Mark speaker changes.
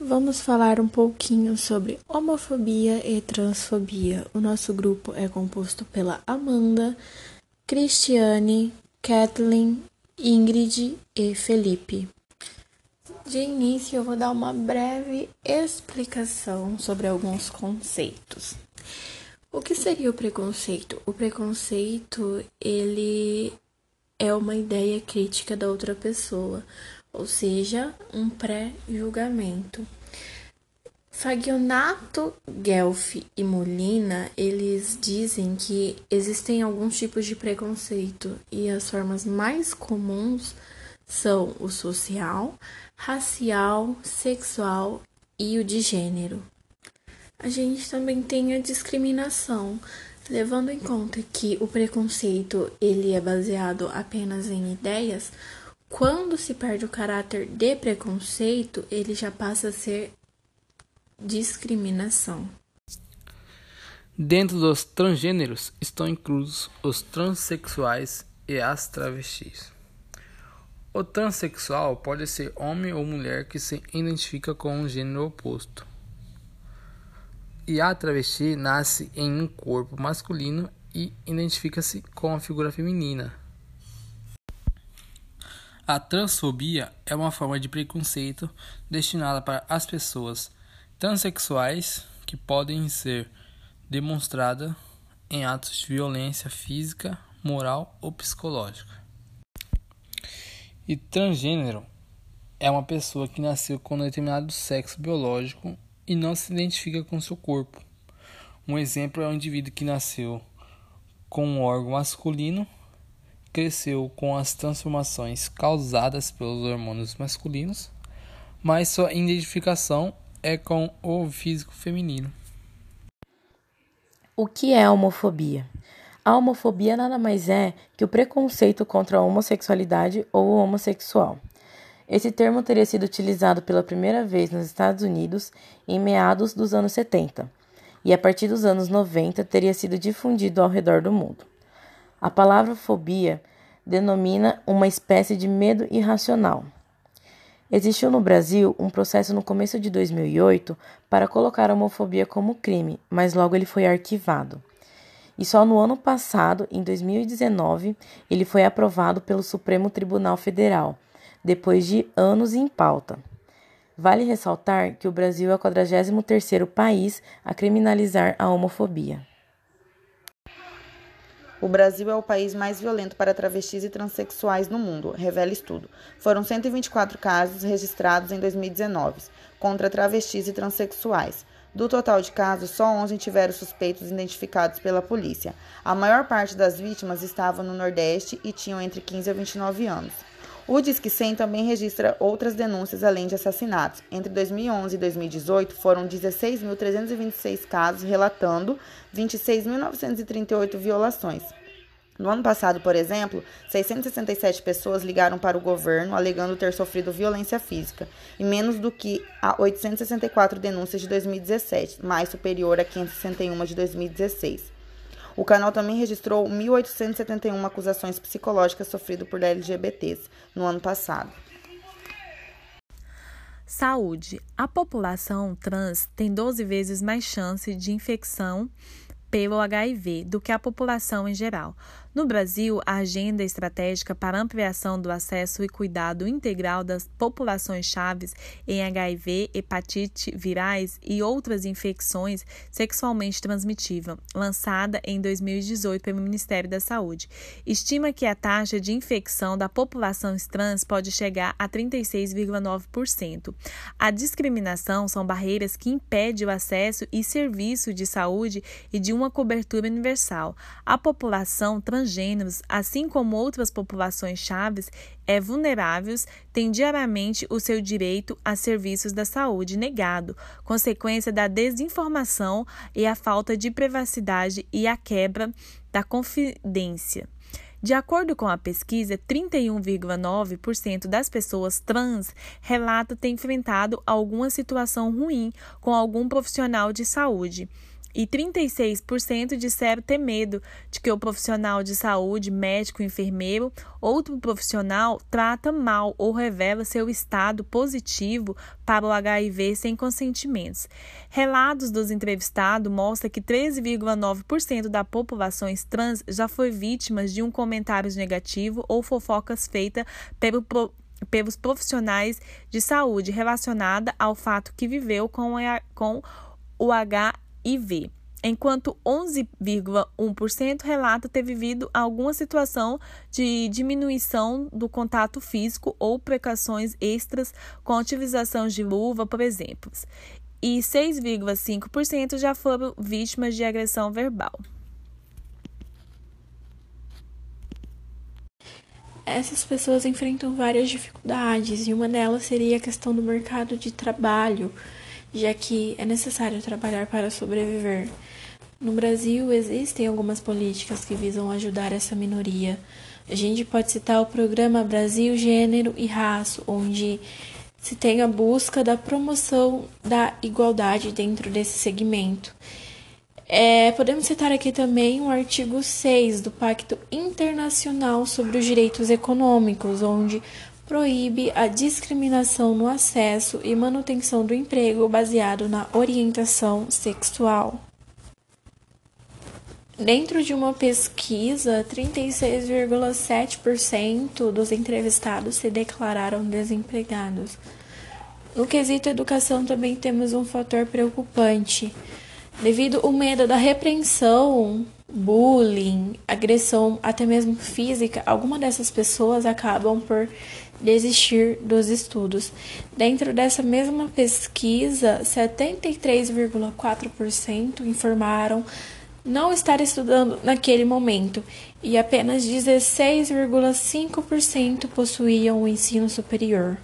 Speaker 1: Vamos falar um pouquinho sobre homofobia e transfobia. O nosso grupo é composto pela Amanda, Cristiane, Kathleen, Ingrid e Felipe. De início, eu vou dar uma breve explicação sobre alguns conceitos. O que seria o preconceito? O preconceito, ele é uma ideia crítica da outra pessoa, ou seja, um pré-julgamento. Fagionato, Guelph e Molina, eles dizem que existem alguns tipos de preconceito e as formas mais comuns são o social, racial, sexual e o de gênero. A gente também tem a discriminação, levando em conta que o preconceito ele é baseado apenas em ideias. Quando se perde o caráter de preconceito, ele já passa a ser discriminação.
Speaker 2: Dentro dos transgêneros estão inclusos os transexuais e as travestis. O transexual pode ser homem ou mulher que se identifica com um gênero oposto. E a travesti nasce em um corpo masculino e identifica-se com a figura feminina. A transfobia é uma forma de preconceito destinada para as pessoas transexuais que podem ser demonstrada em atos de violência física, moral ou psicológica. E transgênero é uma pessoa que nasceu com um determinado sexo biológico e não se identifica com seu corpo. Um exemplo é um indivíduo que nasceu com um órgão masculino, cresceu com as transformações causadas pelos hormônios masculinos, mas sua identificação é com o físico feminino.
Speaker 3: O que é homofobia? A homofobia nada mais é que o preconceito contra a homossexualidade ou o homossexual. Esse termo teria sido utilizado pela primeira vez nos Estados Unidos em meados dos anos 70 e a partir dos anos 90 teria sido difundido ao redor do mundo. A palavra fobia denomina uma espécie de medo irracional. Existiu no Brasil um processo no começo de 2008 para colocar a homofobia como crime, mas logo ele foi arquivado. E só no ano passado, em 2019, ele foi aprovado pelo Supremo Tribunal Federal, depois de anos em pauta. Vale ressaltar que o Brasil é o 43º país a criminalizar a homofobia.
Speaker 4: O Brasil é o país mais violento para travestis e transexuais no mundo, revela estudo. Foram 124 casos registrados em 2019 contra travestis e transexuais. Do total de casos, só 11 tiveram suspeitos identificados pela polícia. A maior parte das vítimas estavam no Nordeste e tinham entre 15 a 29 anos. O Disque 100 também registra outras denúncias além de assassinatos. Entre 2011 e 2018, foram 16.326 casos, relatando 26.938 violações. No ano passado, por exemplo, 667 pessoas ligaram para o governo alegando ter sofrido violência física, e menos do que a 864 denúncias de 2017, mais superior a 561 de 2016. O canal também registrou 1.871 acusações psicológicas sofridas por LGBTs no ano passado.
Speaker 5: Saúde. A população trans tem 12 vezes mais chance de infecção pelo HIV do que a população em geral. No Brasil, a Agenda Estratégica para Ampliação do Acesso e Cuidado Integral das Populações Chaves em HIV, hepatite virais e outras infecções sexualmente transmitíveis, lançada em 2018 pelo Ministério da Saúde, estima que a taxa de infecção da população trans pode chegar a 36,9%. A discriminação são barreiras que impedem o acesso e serviço de saúde e de uma cobertura universal. A população trans assim como outras populações chaves, é vulneráveis, têm diariamente o seu direito a serviços da saúde negado, consequência da desinformação e a falta de privacidade e a quebra da confidência. De acordo com a pesquisa, 31,9% das pessoas trans relatam ter enfrentado alguma situação ruim com algum profissional de saúde e 36% disseram ter medo de que o profissional de saúde, médico, enfermeiro, outro profissional trata mal ou revela seu estado positivo para o HIV sem consentimentos. Relatos dos entrevistados mostram que 13,9% da população trans já foi vítima de um comentário negativo ou fofocas feitas pelo pelos profissionais de saúde relacionada ao fato que viveu com, com o HIV, enquanto 11,1% relata ter vivido alguma situação de diminuição do contato físico ou precauções extras com a utilização de luva, por exemplo, e 6,5% já foram vítimas de agressão verbal.
Speaker 1: essas pessoas enfrentam várias dificuldades e uma delas seria a questão do mercado de trabalho, já que é necessário trabalhar para sobreviver. No Brasil existem algumas políticas que visam ajudar essa minoria. A gente pode citar o programa Brasil Gênero e Raça, onde se tem a busca da promoção da igualdade dentro desse segmento. É, podemos citar aqui também o artigo 6 do Pacto Internacional sobre os Direitos Econômicos, onde proíbe a discriminação no acesso e manutenção do emprego baseado na orientação sexual. Dentro de uma pesquisa, 36,7% dos entrevistados se declararam desempregados. No quesito educação, também temos um fator preocupante devido ao medo da repreensão, bullying, agressão, até mesmo física, algumas dessas pessoas acabam por desistir dos estudos. Dentro dessa mesma pesquisa, 73,4% informaram não estar estudando naquele momento e apenas 16,5% possuíam o ensino superior.